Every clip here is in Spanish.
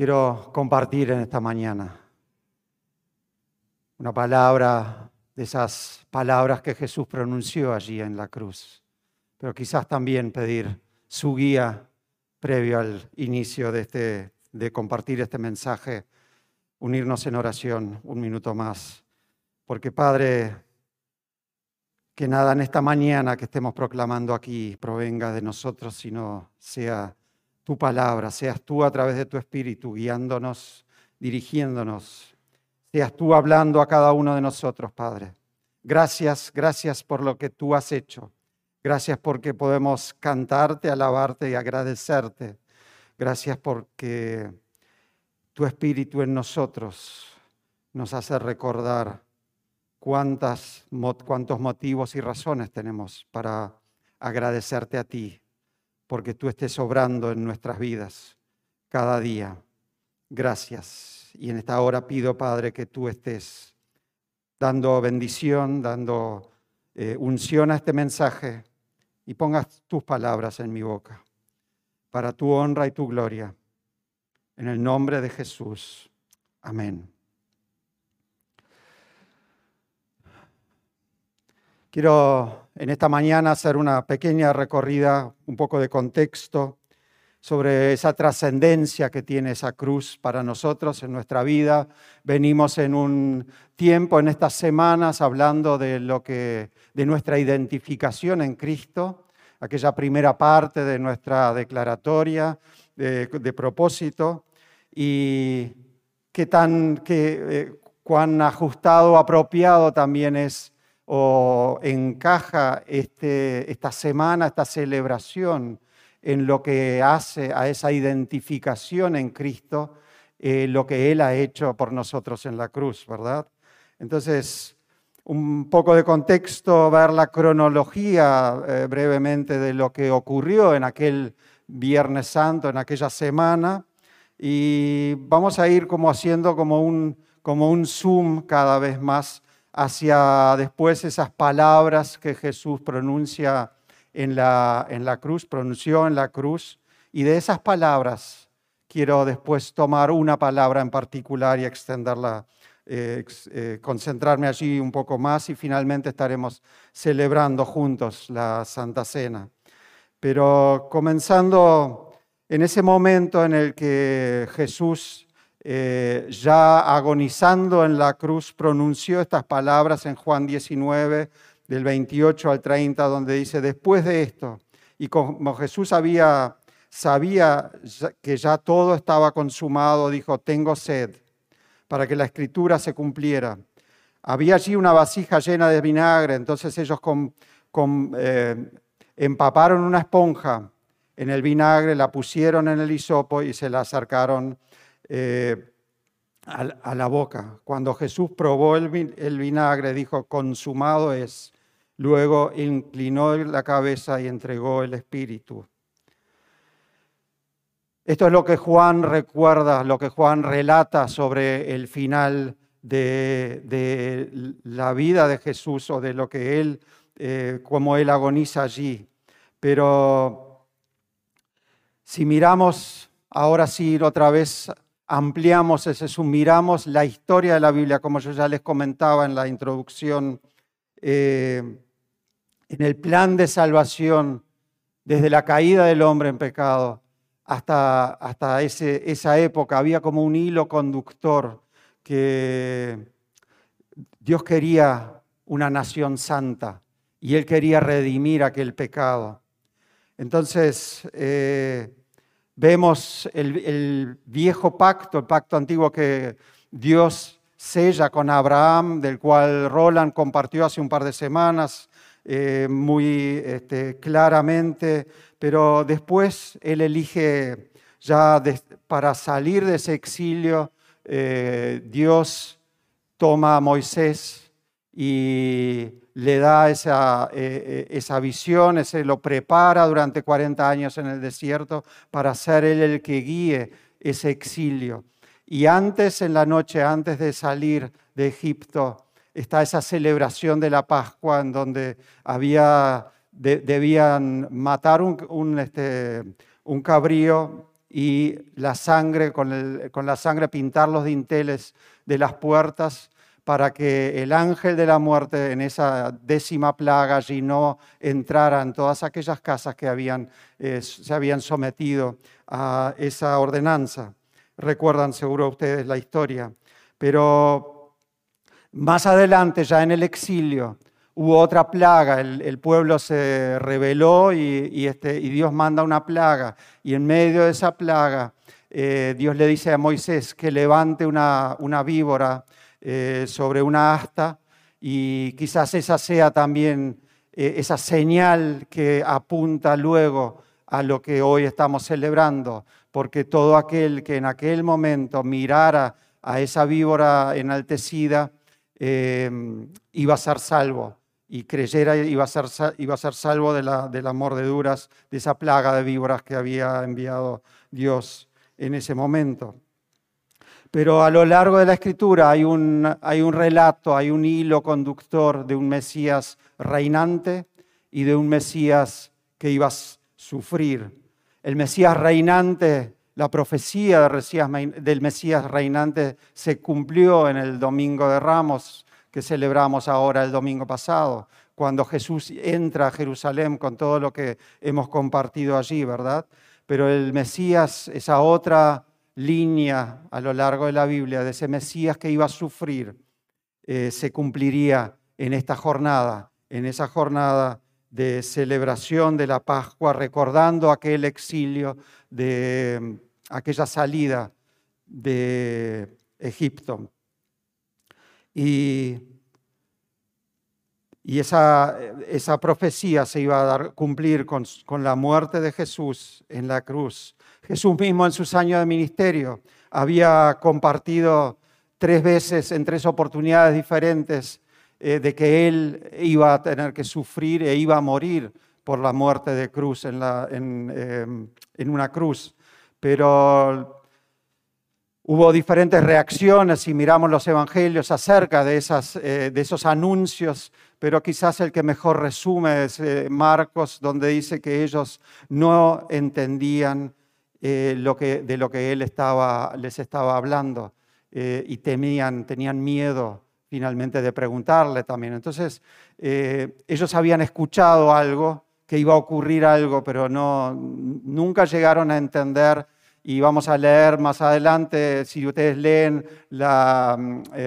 quiero compartir en esta mañana una palabra de esas palabras que Jesús pronunció allí en la cruz, pero quizás también pedir su guía previo al inicio de, este, de compartir este mensaje, unirnos en oración un minuto más, porque Padre, que nada en esta mañana que estemos proclamando aquí provenga de nosotros, sino sea tu palabra, seas tú a través de tu Espíritu guiándonos, dirigiéndonos, seas tú hablando a cada uno de nosotros, Padre. Gracias, gracias por lo que tú has hecho. Gracias porque podemos cantarte, alabarte y agradecerte. Gracias porque tu Espíritu en nosotros nos hace recordar cuántas, cuántos motivos y razones tenemos para agradecerte a ti, porque tú estés obrando en nuestras vidas cada día. Gracias. Y en esta hora pido, Padre, que tú estés dando bendición, dando eh, unción a este mensaje y pongas tus palabras en mi boca, para tu honra y tu gloria. En el nombre de Jesús. Amén. Quiero en esta mañana hacer una pequeña recorrida, un poco de contexto sobre esa trascendencia que tiene esa cruz para nosotros en nuestra vida. Venimos en un tiempo, en estas semanas, hablando de lo que, de nuestra identificación en Cristo, aquella primera parte de nuestra declaratoria de, propósito y qué tan, qué, eh, cuán ajustado, apropiado también es o encaja este, esta semana, esta celebración en lo que hace a esa identificación en Cristo, eh, lo que Él ha hecho por nosotros en la cruz, ¿verdad? Entonces, un poco de contexto, ver la cronología eh, brevemente de lo que ocurrió en aquel Viernes Santo, en aquella semana, y vamos a ir como haciendo como un, como un zoom cada vez más hacia después esas palabras que Jesús pronuncia en la, en la cruz, pronunció en la cruz, y de esas palabras quiero después tomar una palabra en particular y extenderla, eh, eh, concentrarme allí un poco más y finalmente estaremos celebrando juntos la Santa Cena. Pero comenzando en ese momento en el que Jesús eh, ya agonizando en la cruz, pronunció estas palabras en Juan 19, del 28 al 30, donde dice, después de esto, y como Jesús había, sabía que ya todo estaba consumado, dijo, tengo sed, para que la escritura se cumpliera. Había allí una vasija llena de vinagre, entonces ellos eh, empaparon una esponja en el vinagre, la pusieron en el hisopo y se la acercaron eh, a, la boca. Cuando Jesús probó el, vinagre, dijo, consumado es. Luego inclinó la cabeza y entregó el espíritu. Esto es lo que Juan recuerda, lo que Juan relata sobre el final de, la vida de Jesús o de lo que él, eh, como él agoniza allí. Pero si miramos ahora sí otra vez ampliamos ese miramos la historia de la Biblia, como yo ya les comentaba en la introducción, eh, en el plan de salvación, desde la caída del hombre en pecado hasta, hasta ese, esa época, había como un hilo conductor que Dios quería una nación santa y Él quería redimir aquel pecado. Entonces, eh, Vemos el, viejo pacto, el pacto antiguo que Dios sella con Abraham, del cual Roland compartió hace un par de semanas eh, muy este, claramente, pero después él elige ya para salir de ese exilio, eh, Dios toma a Moisés y le da esa, eh, eh, esa visión, ese, lo prepara durante 40 años en el desierto para ser él el que guíe ese exilio. Y antes, en la noche, antes de salir de Egipto, está esa celebración de la Pascua en donde había, debían matar un, un, este, un cabrío y la sangre, con, con la sangre pintar los dinteles de las puertas para que el ángel de la muerte en esa décima plaga allí no entrara en todas aquellas casas que eh, se habían sometido a esa ordenanza. Recuerdan seguro ustedes la historia. Pero más adelante, ya en el exilio, hubo otra plaga, el, pueblo se rebeló y, este, y, Dios manda una plaga. Y en medio de esa plaga, eh, Dios le dice a Moisés que levante una víbora eh, sobre una asta y quizás esa sea también eh, esa señal que apunta luego a lo que hoy estamos celebrando, porque todo aquel que en aquel momento mirara a esa víbora enaltecida eh, iba a ser salvo y creyera iba a ser, iba a ser salvo de la, de las mordeduras de esa plaga de víboras que había enviado Dios en ese momento. Pero a lo largo de la escritura hay un, hay un relato, hay un hilo conductor de un Mesías reinante y de un Mesías que iba a sufrir. El Mesías reinante, la profecía del Mesías reinante se cumplió en el Domingo de Ramos, que celebramos ahora el domingo pasado, cuando Jesús entra a Jerusalén con todo lo que hemos compartido allí, ¿verdad? Pero el Mesías, esa otra línea a lo largo de la Biblia de ese Mesías que iba a sufrir eh, se cumpliría en esta jornada, en esa jornada de celebración de la Pascua, recordando aquel exilio, de mm, aquella salida de Egipto. Y, y esa, esa, profecía se iba a cumplir con, con la muerte de Jesús en la cruz Jesús mismo en sus años de ministerio había compartido tres veces en tres oportunidades diferentes eh, de que él iba a tener que sufrir e iba a morir por la muerte de cruz en, em, una cruz. Pero hubo diferentes reacciones si miramos los evangelios acerca de, eh, esos anuncios, pero quizás el que mejor resume es eh, Marcos, donde dice que ellos no entendían eh, de lo que él estaba, les estaba hablando eh, y temían, tenían miedo finalmente de preguntarle también. Entonces, eh, ellos habían escuchado algo, que iba a ocurrir algo, pero no, nunca llegaron a entender. Y vamos a leer más adelante, si ustedes leen la,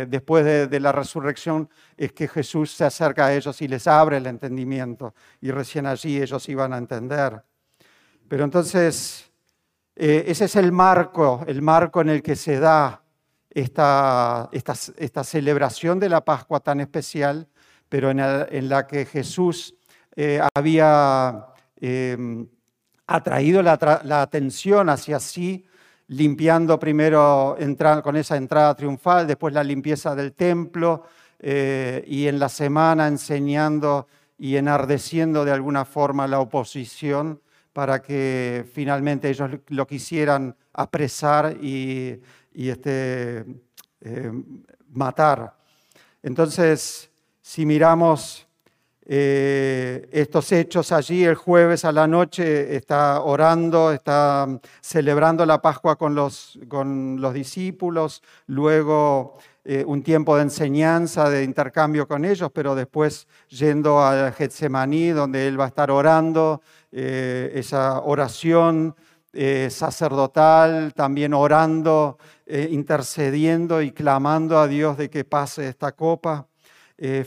después de, de la resurrección, es que Jesús se acerca a ellos y les abre el entendimiento. Y recién allí ellos iban a entender. Pero entonces, eh, ese es el marco, el marco en el que se da esta, celebración de la Pascua tan especial, pero en, la que Jesús eh, había em, atraído la, atención hacia sí, limpiando primero con esa entrada triunfal, después la limpieza del templo eh, y en la semana enseñando y enardeciendo de alguna forma la oposición para que finalmente ellos lo quisieran apresar y, este, eh, matar. Entonces, si miramos eh, estos hechos allí, el jueves a la noche está orando, está celebrando la Pascua con los, con los discípulos, luego eh, un tiempo de enseñanza, de intercambio con ellos, pero después yendo a Getsemaní, donde él va a estar orando, eh, esa oración eh, sacerdotal, también orando, eh, intercediendo y clamando a Dios de que pase esta copa.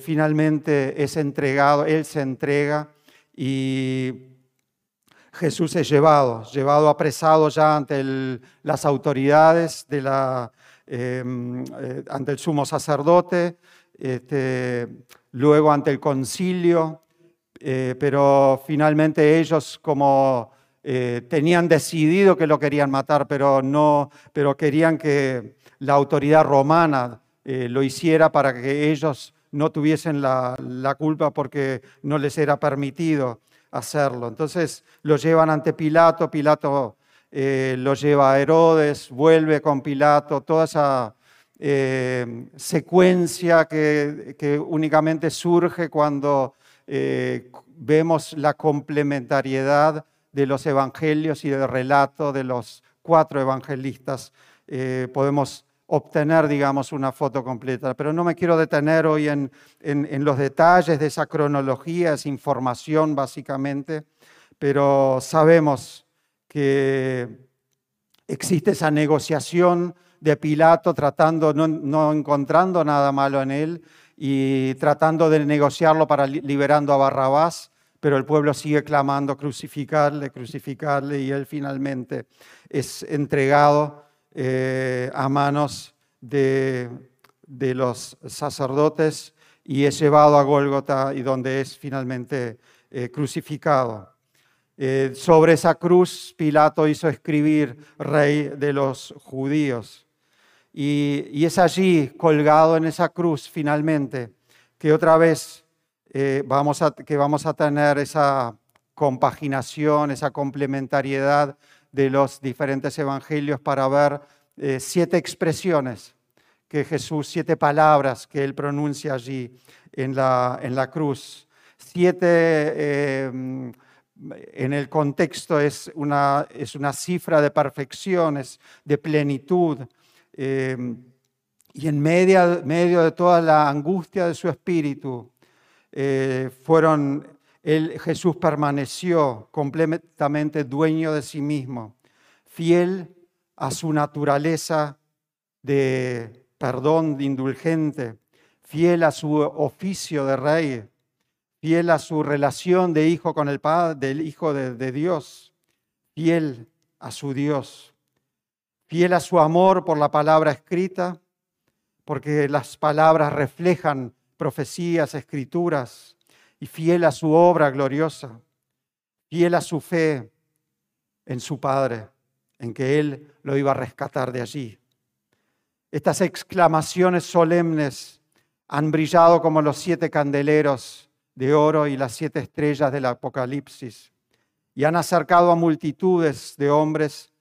finalmente es entregado, Él se entrega y Jesús es llevado, llevado apresado ya ante las autoridades, em, ante el sumo sacerdote, este, luego ante el concilio, eh, pero finalmente ellos como eh, tenían decidido que lo querían matar, pero, no, pero querían que la autoridad romana eh, lo hiciera para que ellos no tuviesen la, culpa porque no les era permitido hacerlo. Entonces lo llevan ante Pilato, Pilato lo lleva a Herodes, vuelve con Pilato, toda esa secuencia que únicamente surge cuando eh, vemos la complementariedad de los evangelios y del relato de los cuatro evangelistas eh, podemos obtener, digamos, una foto completa. Pero no me quiero detener hoy en, en, los detalles de esa cronología, esa información básicamente, pero sabemos que existe esa negociación de Pilato tratando, no, no, encontrando nada malo en él y tratando de negociarlo para liberando a Barrabás, pero el pueblo sigue clamando crucificarle, crucificarle y él finalmente es entregado eh, a manos de, los sacerdotes y es llevado a Gólgota y donde es finalmente eh, crucificado. Eh, sobre esa cruz Pilato hizo escribir rey de los judíos. Y, es allí, colgado en esa cruz finalmente, que otra vez vamos a, que vamos a tener esa compaginación, esa complementariedad de los diferentes evangelios para ver eh, siete expresiones que Jesús, siete palabras que él pronuncia allí en la, en la cruz. Siete, eh, en el contexto, es una, es una cifra de perfecciones, de plenitud. Eh, y en medio, de toda la angustia de su espíritu, fueron Jesús permaneció completamente dueño de sí mismo, fiel a su naturaleza de perdón, de indulgente, fiel a su oficio de rey, fiel a su relación de hijo con el Padre, del Hijo de Dios, fiel a su Dios, fiel a su amor por la palabra escrita, porque las palabras reflejan profecías, escrituras, y fiel a su obra gloriosa, fiel a su fe en su Padre, en que Él lo iba a rescatar de allí. Estas exclamaciones solemnes han brillado como los siete candeleros de oro y las siete estrellas del Apocalipsis y han acercado a multitudes de hombres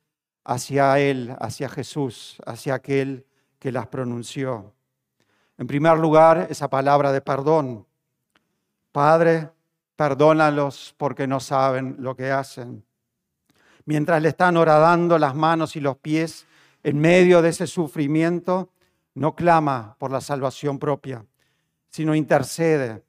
hacia Él, hacia Jesús, hacia aquel que las pronunció. En primer lugar, esa palabra de perdón, Padre, perdónalos porque no saben lo que hacen. Mientras le están horadando las manos y los pies en medio de ese sufrimiento, no clama por la salvación propia, sino intercede,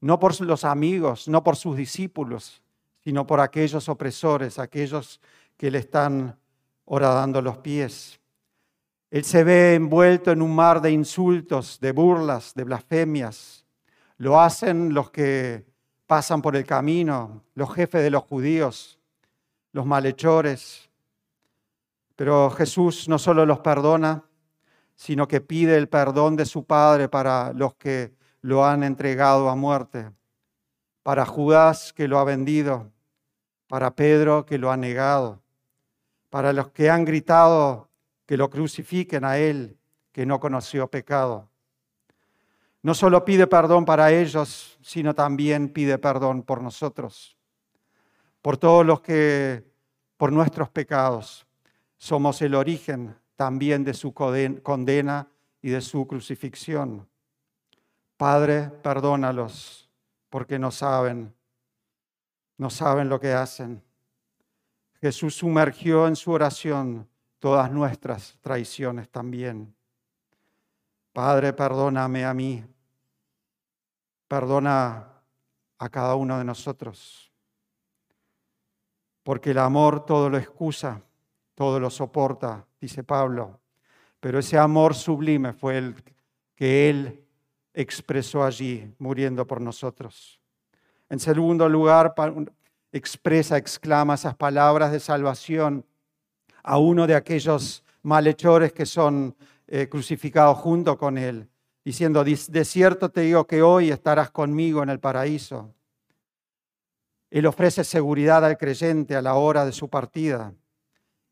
no por los amigos, no por sus discípulos, sino por aquellos opresores, aquellos que le están horadando los pies. Él se ve envuelto en un mar de insultos, de burlas, de blasfemias, lo hacen los que pasan por el camino, los jefes de los judíos, los malhechores. Pero Jesús no solo los perdona, sino que pide el perdón de su Padre para los que lo han entregado a muerte, para Judas que lo ha vendido, para Pedro que lo ha negado, para los que han gritado que lo crucifiquen a él, que no conoció pecado. No solo pide perdón para ellos, sino también pide perdón por nosotros, por todos los que, por nuestros pecados, somos el origen también de su condena y de su crucifixión. Padre, perdónalos porque no saben, no saben lo que hacen. Jesús sumergió en su oración todas nuestras traiciones también. Padre, perdóname a mí, perdona a cada uno de nosotros, porque el amor todo lo excusa, todo lo soporta, dice Pablo, pero ese amor sublime fue el que Él expresó allí, muriendo por nosotros. En segundo lugar, expresa, exclama esas palabras de salvación a uno de aquellos malhechores que son eh, crucificado junto con Él, diciendo, de cierto te digo que hoy estarás conmigo en el paraíso. Él ofrece seguridad al creyente a la hora de su partida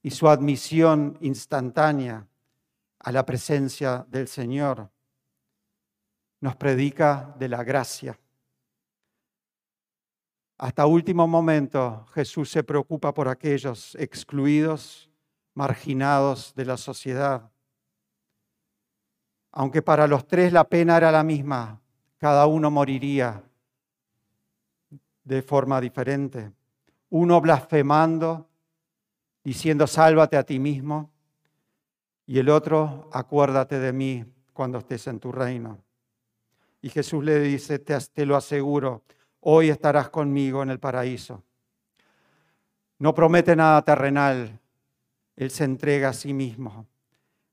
y su admisión instantánea a la presencia del Señor. Nos predica de la gracia. Hasta último momento Jesús se preocupa por aquellos excluidos, marginados de la sociedad aunque para los tres la pena era la misma, cada uno moriría de forma diferente. Uno blasfemando diciendo, sálvate a ti mismo, y el otro, acuérdate de mí cuando estés en tu reino. Y Jesús le dice, te, te lo aseguro, hoy estarás conmigo en el paraíso. No promete nada terrenal, Él se entrega a sí mismo.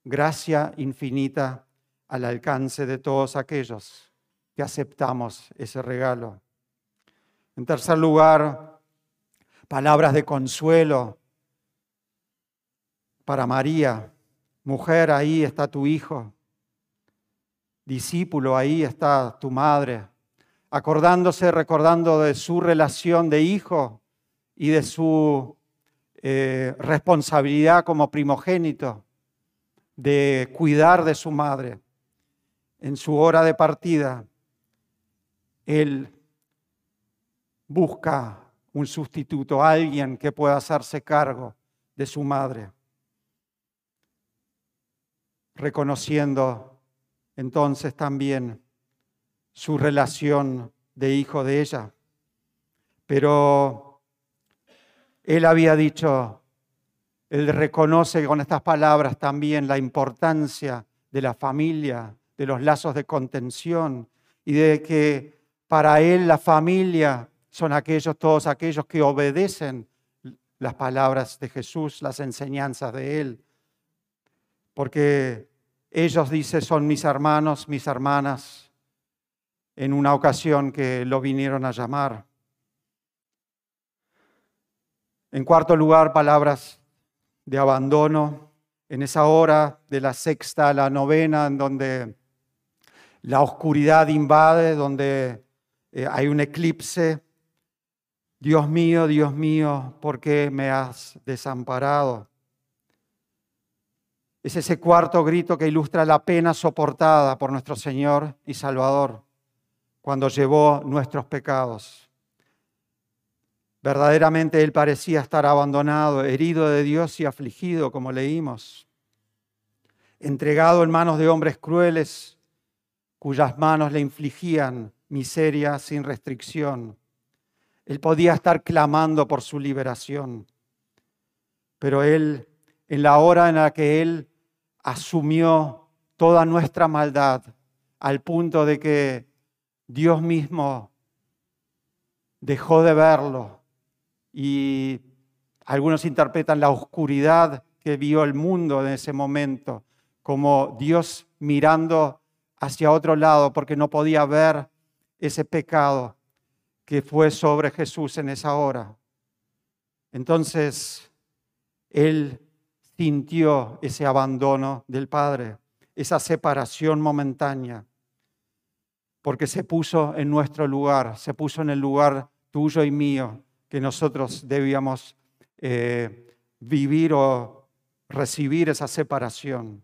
Gracia infinita al alcance de todos aquellos que aceptamos ese regalo. En tercer lugar, palabras de consuelo para María. Mujer, ahí está tu hijo. Discípulo, ahí está tu madre. Acordándose, recordando de su relación de hijo y de su eh, responsabilidad como primogénito de cuidar de su madre. En su hora de partida, él busca un sustituto, alguien que pueda hacerse cargo de su madre, reconociendo entonces también su relación de hijo de ella. Pero él había dicho, él reconoce con estas palabras también la importancia de la familia, de los lazos de contención y de que para él la familia son aquellos, todos aquellos que obedecen las palabras de Jesús, las enseñanzas de Él. Porque ellos, dice, son mis hermanos, mis hermanas, en una ocasión que lo vinieron a llamar. En cuarto lugar, palabras de abandono. En esa hora de la sexta a la novena, en donde la oscuridad invade, donde eh, hay un eclipse, Dios mío, Dios mío, ¿por qué me has desamparado? Es ese cuarto grito que ilustra la pena soportada por nuestro Señor y Salvador cuando llevó nuestros pecados. Verdaderamente Él parecía estar abandonado, herido de Dios y afligido, como leímos, entregado en manos de hombres crueles cuyas manos le infligían miseria sin restricción. Él podía estar clamando por su liberación, pero Él, en la hora en la que Él asumió toda nuestra maldad, al punto de que Dios mismo dejó de verlo y algunos interpretan la oscuridad que vio el mundo en ese momento como Dios mirando hacia otro lado porque no podía ver ese pecado que fue sobre Jesús en esa hora. Entonces, Él sintió ese abandono del Padre, esa separación momentánea, porque se puso en nuestro lugar, se puso en el lugar tuyo y mío que nosotros debíamos eh, vivir o recibir esa separación.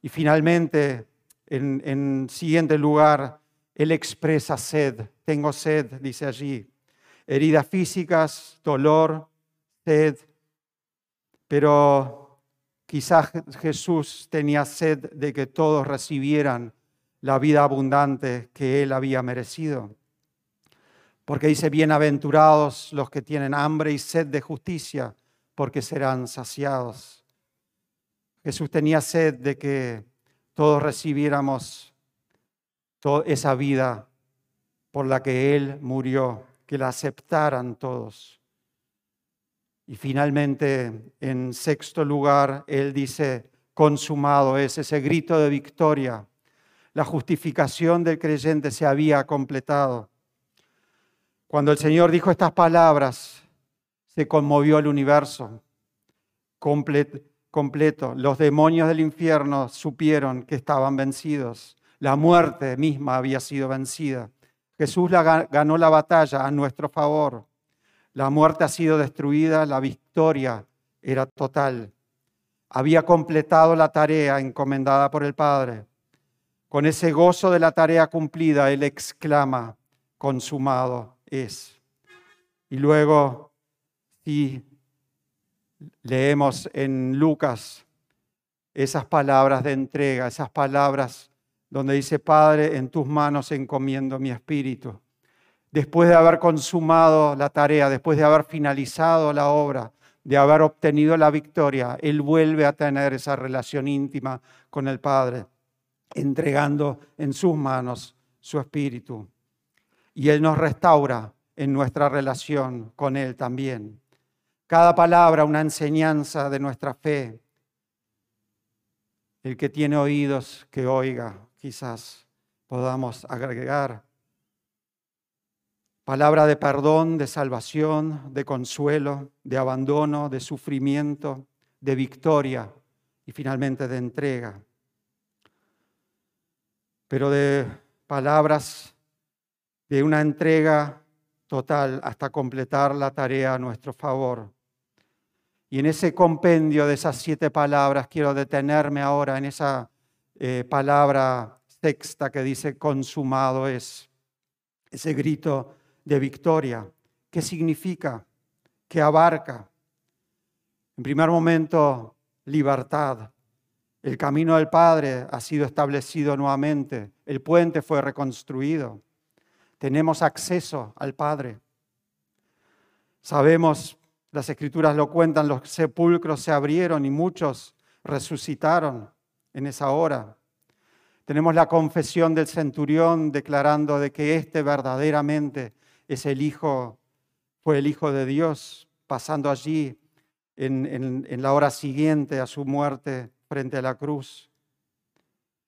Y finalmente, en, en siguiente lugar, Él expresa sed tengo sed, dice allí. Heridas físicas, dolor, sed. Pero quizás Jesús tenía sed de que todos recibieran la vida abundante que él había merecido. Porque dice, bienaventurados los que tienen hambre y sed de justicia, porque serán saciados. Jesús tenía sed de que todos recibiéramos toda esa vida por la que Él murió, que la aceptaran todos. Y finalmente, en sexto lugar, Él dice, consumado es ese grito de victoria. La justificación del creyente se había completado. Cuando el Señor dijo estas palabras, se conmovió el universo completo. Los demonios del infierno supieron que estaban vencidos. La muerte misma había sido vencida. Jesús ganó la batalla a nuestro favor. La muerte ha sido destruida, la victoria era total. Había completado la tarea encomendada por el Padre. Con ese gozo de la tarea cumplida, Él exclama, consumado es. Y luego, si leemos en Lucas esas palabras de entrega, esas palabras donde dice, Padre, en tus manos encomiendo mi espíritu. Después de haber consumado la tarea, después de haber finalizado la obra, de haber obtenido la victoria, Él vuelve a tener esa relación íntima con el Padre, entregando en sus manos su espíritu. Y Él nos restaura en nuestra relación con Él también. Cada palabra una enseñanza de nuestra fe. El que tiene oídos, que oiga, quizás podamos agregar Palabra de perdón, de salvación, de consuelo, de abandono, de sufrimiento, de victoria y finalmente de entrega. Pero de palabras de una entrega total hasta completar la tarea a nuestro favor. Y en ese compendio de esas siete palabras quiero detenerme ahora en esa eh, palabra sexta que dice consumado es, ese grito de victoria. ¿Qué significa? ¿Qué abarca? En primer momento, libertad. El camino del Padre ha sido establecido nuevamente. El puente fue reconstruido. Tenemos acceso al Padre. Sabemos, las escrituras lo cuentan, los sepulcros se abrieron y muchos resucitaron en esa hora. Tenemos la confesión del centurión declarando de que éste verdaderamente es el Hijo, fue el Hijo de Dios, pasando allí en, en la hora siguiente a su muerte frente a la cruz.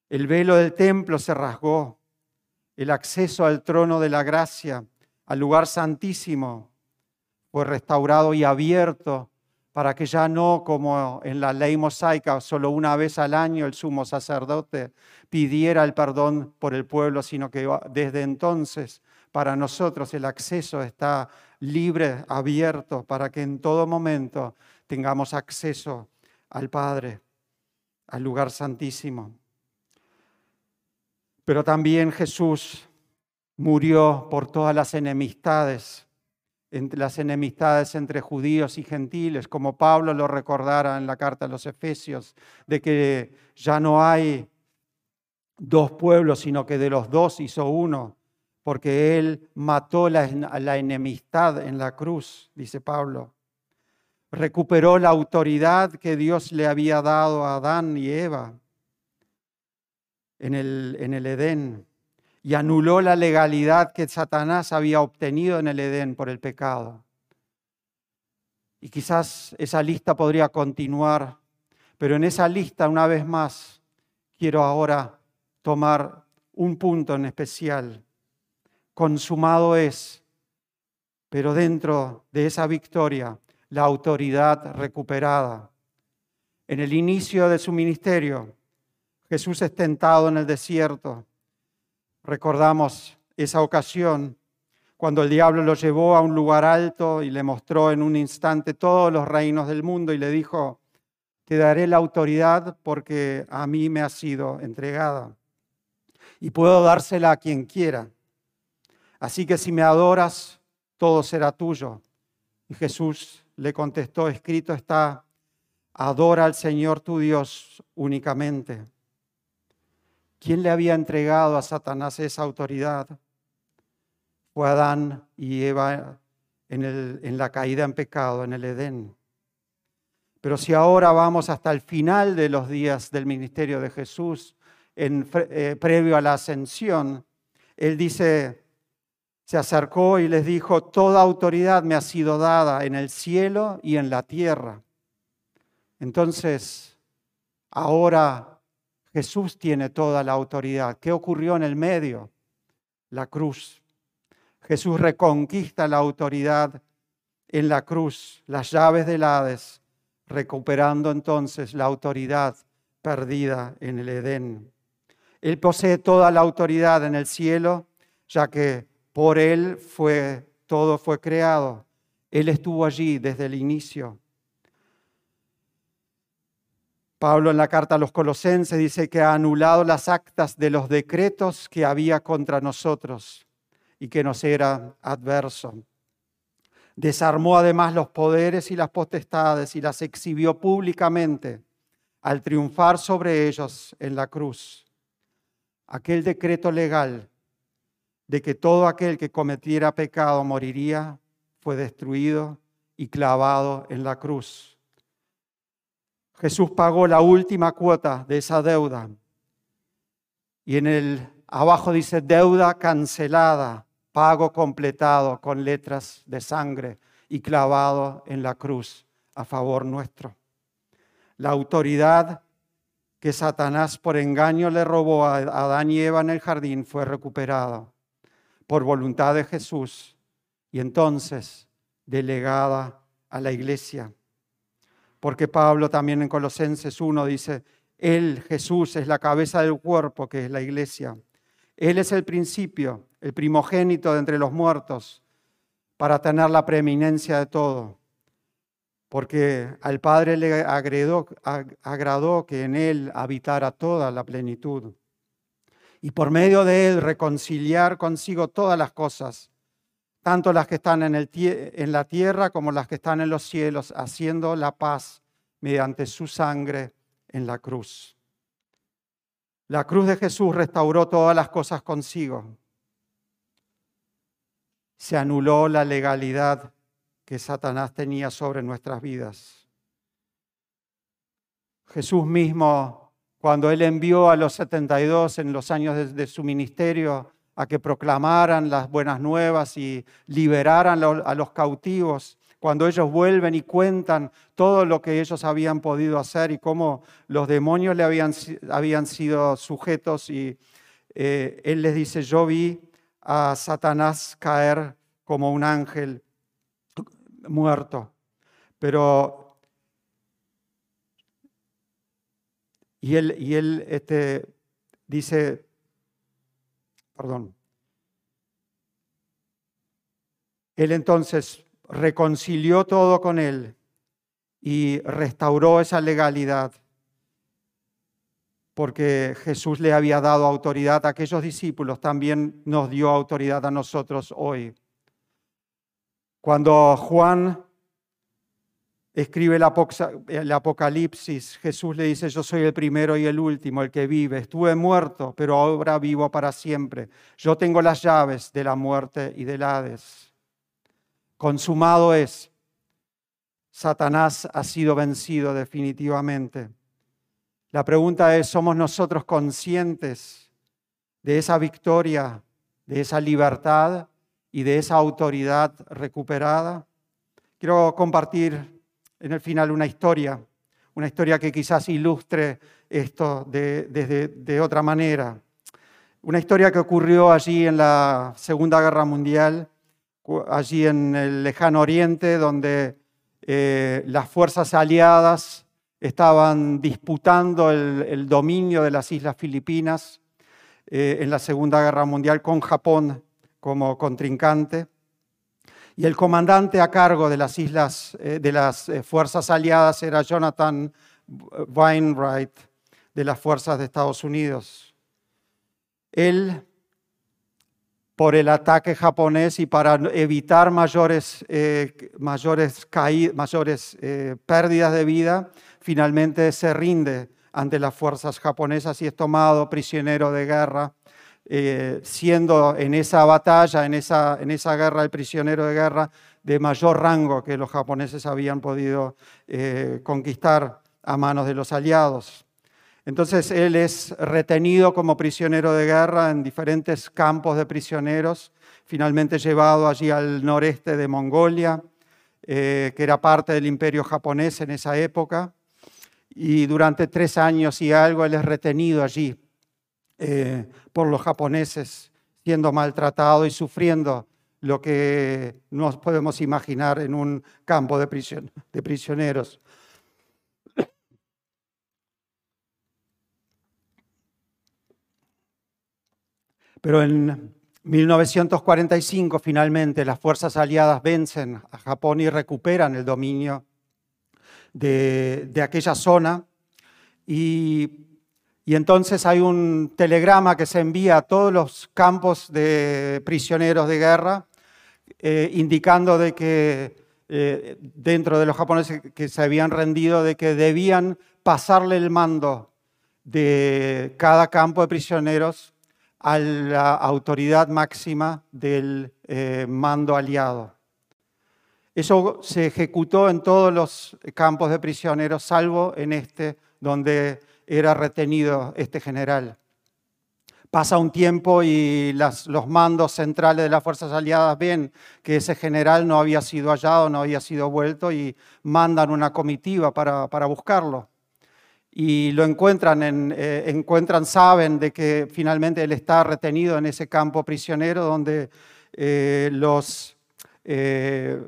El velo del templo se rasgó, el acceso al trono de la gracia, al lugar santísimo, fue restaurado y abierto para que ya no como en la ley mosaica, solo una vez al año el sumo sacerdote pidiera el perdón por el pueblo, sino que desde entonces para nosotros el acceso está libre, abierto, para que en todo momento tengamos acceso al Padre, al lugar santísimo. Pero también Jesús murió por todas las enemistades, entre las enemistades entre judíos y gentiles, como Pablo lo recordara en la carta a los Efesios, de que ya no hay dos pueblos, sino que de los dos hizo uno porque Él mató la, enemistad en la cruz, dice Pablo. Recuperó la autoridad que Dios le había dado a Adán y Eva en el, en el Edén y anuló la legalidad que Satanás había obtenido en el Edén por el pecado. Y quizás esa lista podría continuar, pero en esa lista, una vez más, quiero ahora tomar un punto en especial consumado es, pero dentro de esa victoria, la autoridad recuperada. En el inicio de su ministerio, Jesús es tentado en el desierto. Recordamos esa ocasión cuando el diablo lo llevó a un lugar alto y le mostró en un instante todos los reinos del mundo y le dijo, te daré la autoridad porque a mí me ha sido entregada y puedo dársela a quien quiera. Así que si me adoras, todo será tuyo. Y Jesús le contestó, escrito está, adora al Señor tu Dios únicamente. ¿Quién le había entregado a Satanás esa autoridad? Fue Adán y Eva en, la caída en pecado, en el Edén. Pero si ahora vamos hasta el final de los días del ministerio de Jesús, eh, previo a la ascensión, Él dice, se acercó y les dijo, toda autoridad me ha sido dada en el cielo y en la tierra. Entonces, ahora Jesús tiene toda la autoridad. ¿Qué ocurrió en el medio? La cruz. Jesús reconquista la autoridad en la cruz, las llaves del Hades, recuperando entonces la autoridad perdida en el Edén. Él posee toda la autoridad en el cielo, ya que por Él fue, todo fue creado. Él estuvo allí desde el inicio. Pablo en la carta a los colosenses dice que ha anulado las actas de los decretos que había contra nosotros y que nos era adverso. Desarmó además los poderes y las potestades y las exhibió públicamente al triunfar sobre ellos en la cruz. Aquel decreto legal de que todo aquel que cometiera pecado moriría, fue destruido y clavado en la cruz. Jesús pagó la última cuota de esa deuda. Y en el abajo dice deuda cancelada, pago completado con letras de sangre y clavado en la cruz a favor nuestro. La autoridad que Satanás por engaño le robó a Adán y Eva en el jardín fue recuperada por voluntad de Jesús y entonces delegada a la iglesia. Porque Pablo también en Colosenses 1 dice, Él, Jesús, es la cabeza del cuerpo que es la iglesia. Él es el principio, el primogénito de entre los muertos, para tener la preeminencia de todo. Porque al Padre le agradó, agradó que en Él habitara toda la plenitud. Y por medio de Él reconciliar consigo todas las cosas tanto las que están en, la tierra como las que están en los cielos, haciendo la paz mediante su sangre en la cruz. La cruz de Jesús restauró todas las cosas consigo. Se anuló la legalidad que Satanás tenía sobre nuestras vidas. Jesús mismo, cuando él envió a los 72 en los años de, su ministerio a que proclamaran las buenas nuevas y liberaran a los cautivos, cuando ellos vuelven y cuentan todo lo que ellos habían podido hacer y cómo los demonios le habían, habían sido sujetos y eh, él les dice, yo vi a Satanás caer como un ángel muerto, pero... Y él, y él este, dice, Perdón. Él entonces reconcilió todo con él y restauró esa legalidad porque Jesús le había dado autoridad a aquellos discípulos, también nos dio autoridad a nosotros hoy. Cuando Juan escribe el Apocalipsis, Jesús le dice, yo soy el primero y el último, el que vive. Estuve muerto, pero ahora vivo para siempre. Yo tengo las llaves de la muerte y del Hades. Consumado es. Satanás ha sido vencido definitivamente. La pregunta es, ¿somos nosotros conscientes de esa victoria, de esa libertad y de esa autoridad recuperada? Quiero compartir en el final una historia, una historia que quizás ilustre esto de, otra manera. Una historia que ocurrió allí en la Segunda Guerra Mundial, allí en el lejano oriente, donde eh, las fuerzas aliadas estaban disputando el, dominio de las islas Filipinas eh, en la Segunda Guerra Mundial con Japón como contrincante y el comandante a cargo de las islas, eh, de las eh, fuerzas aliadas era Jonathan Wainwright de las fuerzas de Estados Unidos. Él, por el ataque japonés y para evitar mayores, eh, mayores, mayores pérdidas de vida, finalmente se rinde ante las fuerzas japonesas y es tomado prisionero de guerra eh, siendo en esa batalla, en esa, en esa guerra, el prisionero de guerra de mayor rango que los japoneses habían podido eh, conquistar a manos de los aliados. Entonces él es retenido como prisionero de guerra en diferentes campos de prisioneros, finalmente llevado allí al noreste de Mongolia, eh, que era parte del imperio japonés en esa época, y durante tres años y algo él es retenido allí eh, por los japoneses, siendo maltratado y sufriendo lo que nos podemos imaginar en un campo de, prisioneros. Pero en 1945 finalmente las fuerzas aliadas vencen a Japón y recuperan el dominio de, de aquella zona y y entonces hay un telegrama que se envía a todos los campos de prisioneros de guerra, eh, indicando de que eh, dentro de los japoneses que se habían rendido, de que debían pasarle el mando de cada campo de prisioneros a la autoridad máxima del eh, mando aliado. Eso se ejecutó en todos los campos de prisioneros, salvo en este donde era retenido este general. Pasa un tiempo y los mandos centrales de las fuerzas aliadas ven que ese general no había sido hallado, no había sido vuelto y mandan una comitiva para, buscarlo. Y lo encuentran, eh, encuentran, saben de que finalmente él está retenido en ese campo prisionero donde eh, los, eh,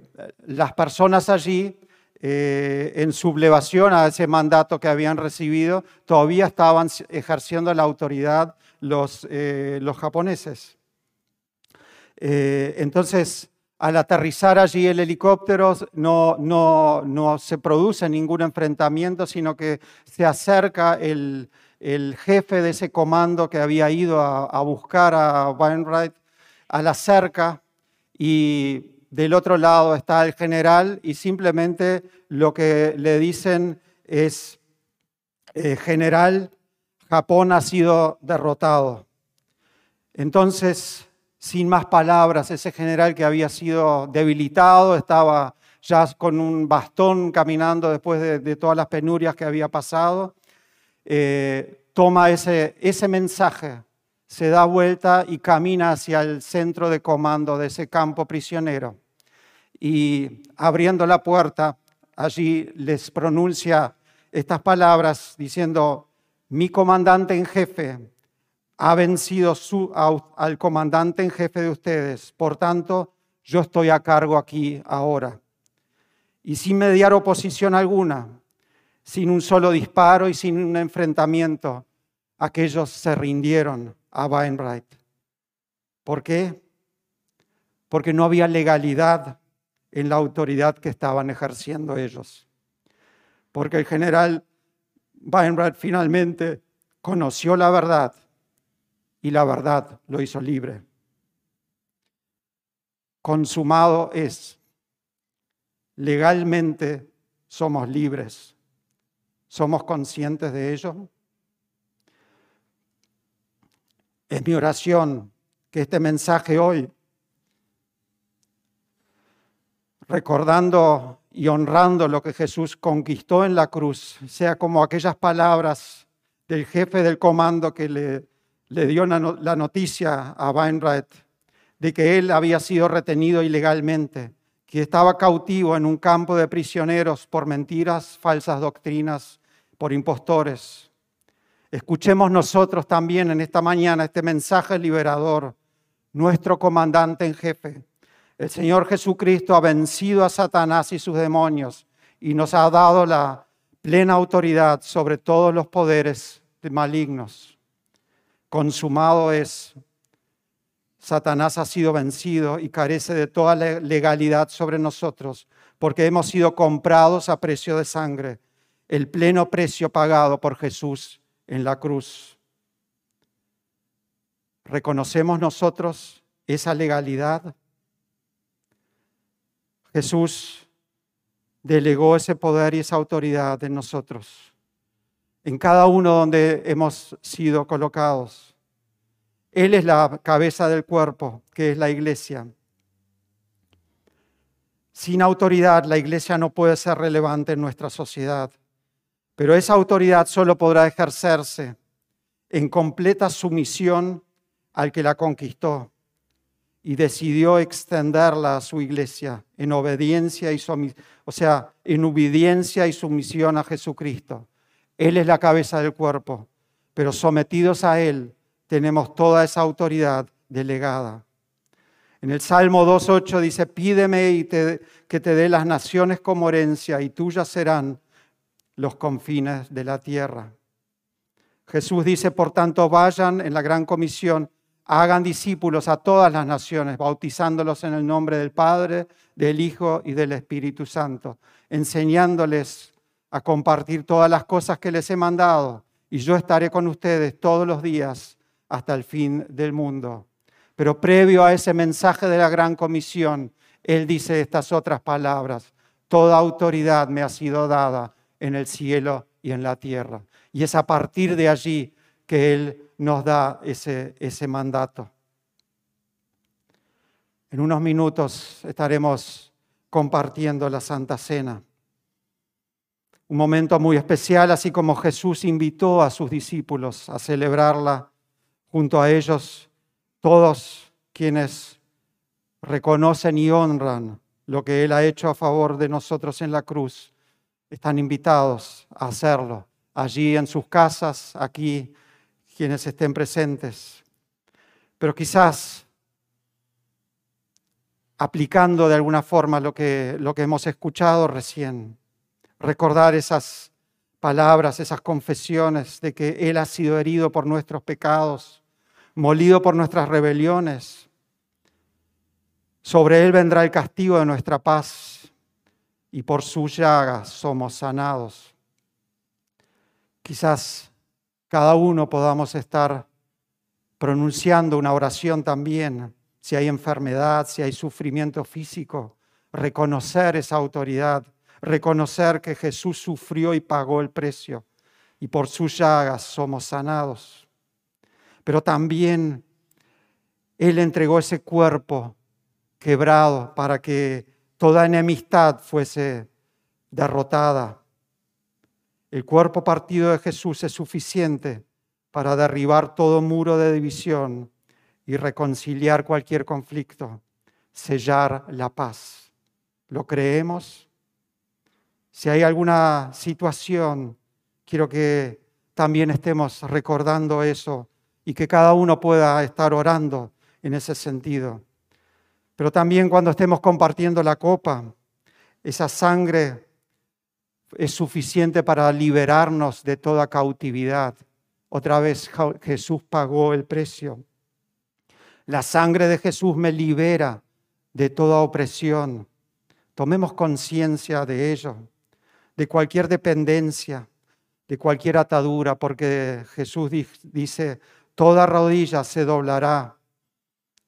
las personas allí en sublevación a ese mandato que habían recibido, todavía estaban ejerciendo la autoridad los, eh, japoneses. Eh, entonces, al aterrizar allí el helicóptero, no, se produce ningún enfrentamiento, sino que se acerca el, el jefe de ese comando que había ido a, buscar a Wainwright a la cerca y del otro lado está el general y simplemente lo que le dicen es, eh, general, Japón ha sido derrotado. Entonces, sin más palabras, ese general que había sido debilitado, estaba ya con un bastón caminando después de, todas las penurias que había pasado, eh, toma ese, ese mensaje, se da vuelta y camina hacia el centro de comando de ese campo prisionero. Y abriendo la puerta, allí les pronuncia estas palabras diciendo, mi comandante en jefe ha vencido al comandante en jefe de ustedes, por tanto, yo estoy a cargo aquí ahora. Y sin mediar oposición alguna, sin un solo disparo y sin un enfrentamiento, aquellos se rindieron a Wainwright. ¿Por qué? Porque no había legalidad en la autoridad que estaban ejerciendo ellos. Porque el general Weinrad finalmente conoció la verdad y la verdad lo hizo libre. Consumado es. Legalmente somos libres. ¿Somos conscientes de ello? Es mi oración que este mensaje hoy, recordando y honrando lo que Jesús conquistó en la cruz, sea como aquellas palabras del jefe del comando que le, dio la noticia a Weinreit de que él había sido retenido ilegalmente, que estaba cautivo en un campo de prisioneros por mentiras, falsas doctrinas, por impostores. Escuchemos nosotros también en esta mañana este mensaje liberador, nuestro comandante en jefe, el Señor Jesucristo ha vencido a Satanás y sus demonios y nos ha dado la plena autoridad sobre todos los poderes malignos. Consumado es. Satanás ha sido vencido y carece de toda legalidad sobre nosotros, porque hemos sido comprados a precio de sangre, el pleno precio pagado por Jesús en la cruz. ¿Reconocemos nosotros esa legalidad? Jesús delegó ese poder y esa autoridad en nosotros, en cada uno donde hemos sido colocados. Él es la cabeza del cuerpo, que es la iglesia. Sin autoridad, la iglesia no puede ser relevante en nuestra sociedad, pero esa autoridad solo podrá ejercerse en completa sumisión al que la conquistó y decidió extenderla a su iglesia en obediencia y o sea, en obediencia y sumisión a Jesucristo. Él es la cabeza del cuerpo, pero sometidos a Él tenemos toda esa autoridad delegada. En el Salmo 2.8 dice, pídeme y que te dé las naciones como herencia y tuyas serán los confines de la tierra. Jesús dice, por tanto, vayan en la gran comisión hagan discípulos a todas las naciones, bautizándolos en el nombre del Padre, del Hijo y del Espíritu Santo, enseñándoles a compartir todas las cosas que les he mandado, y yo estaré con ustedes todos los días hasta el fin del mundo. Pero previo a ese mensaje de la gran comisión, Él dice estas otras palabras, toda autoridad me ha sido dada en el cielo y en la tierra. Y es a partir de allí que Él nos da ese, ese mandato. En unos minutos estaremos compartiendo la Santa Cena. Un momento muy especial, así como Jesús invitó a sus discípulos a celebrarla junto a ellos, todos quienes reconocen y honran lo que Él ha hecho a favor de nosotros en la cruz, están invitados a hacerlo allí en sus casas, aquí quienes estén presentes. Pero quizás aplicando de alguna forma lo que, lo que hemos escuchado recién, recordar esas palabras, esas confesiones de que Él ha sido herido por nuestros pecados, molido por nuestras rebeliones. Sobre Él vendrá el castigo de nuestra paz y por su llagas somos sanados. Quizás cada uno podamos estar pronunciando una oración también si hay enfermedad, si hay sufrimiento físico, reconocer esa autoridad, reconocer que Jesús sufrió y pagó el precio y por sus llagas somos sanados. Pero también Él entregó ese cuerpo quebrado para que toda enemistad fuese derrotada. El cuerpo partido de Jesús es suficiente para derribar todo muro de división y reconciliar cualquier conflicto, sellar la paz. ¿Lo creemos? Si hay alguna situación, quiero que también estemos recordando eso y que cada uno pueda estar orando en ese sentido. Pero también cuando estemos compartiendo la copa, esa sangre es suficiente para liberarnos de toda cautividad. Otra vez Jesús pagó el precio. La sangre de Jesús me libera de toda opresión. Tomemos conciencia de ello, de cualquier dependencia, de cualquier atadura, porque Jesús dice, toda rodilla se doblará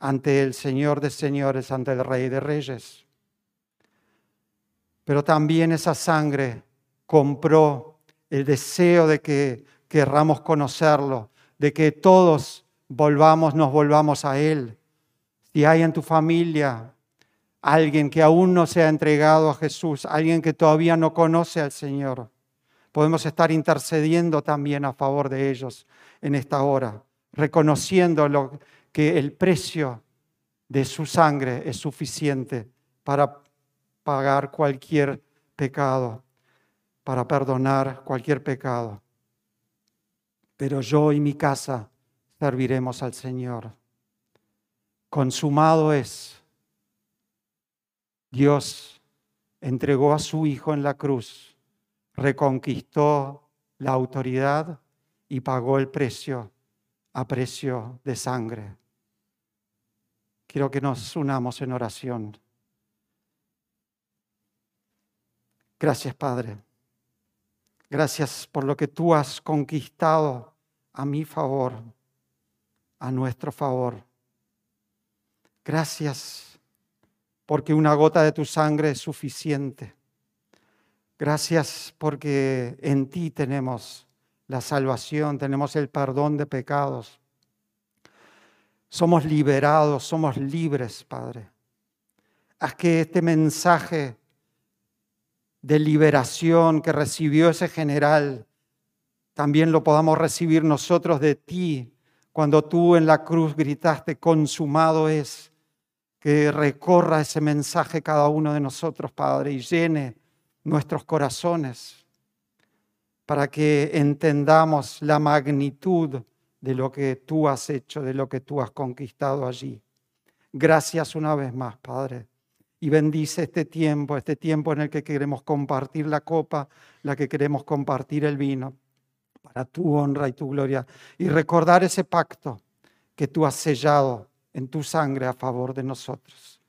ante el Señor de señores, ante el Rey de reyes. Pero también esa sangre compró el deseo de que querramos conocerlo, de que todos volvamos, nos volvamos a Él. Si hay en tu familia alguien que aún no se ha entregado a Jesús, alguien que todavía no conoce al Señor, podemos estar intercediendo también a favor de ellos en esta hora, reconociendo lo, que el precio de su sangre es suficiente para pagar cualquier pecado, para perdonar cualquier pecado. Pero yo y mi casa serviremos al Señor. Consumado es. Dios entregó a su Hijo en la cruz, reconquistó la autoridad y pagó el precio a precio de sangre. Quiero que nos unamos en oración. Gracias, Padre. Gracias por lo que tú has conquistado a mi favor a nuestro favor. Gracias porque una gota de tu sangre es suficiente. Gracias porque en ti tenemos la salvación, tenemos el perdón de pecados. Somos liberados, somos libres, Padre. Haz que este mensaje de liberación que recibió ese general, también lo podamos recibir nosotros de ti cuando tú en la cruz gritaste, consumado es, que recorra ese mensaje cada uno de nosotros, Padre, y llene nuestros corazones para que entendamos la magnitud de lo que tú has hecho, de lo que tú has conquistado allí. Gracias una vez más, Padre. Y bendice este tiempo, este tiempo en el que queremos compartir la copa, la que queremos compartir el vino para tu honra y tu gloria y recordar ese pacto que tú has sellado en tu sangre a favor de nosotros,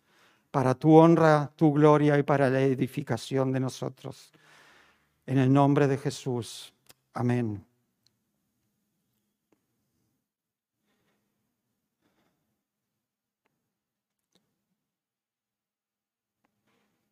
para tu honra, tu gloria y para la edificación de nosotros. En el nombre de Jesús. Amén.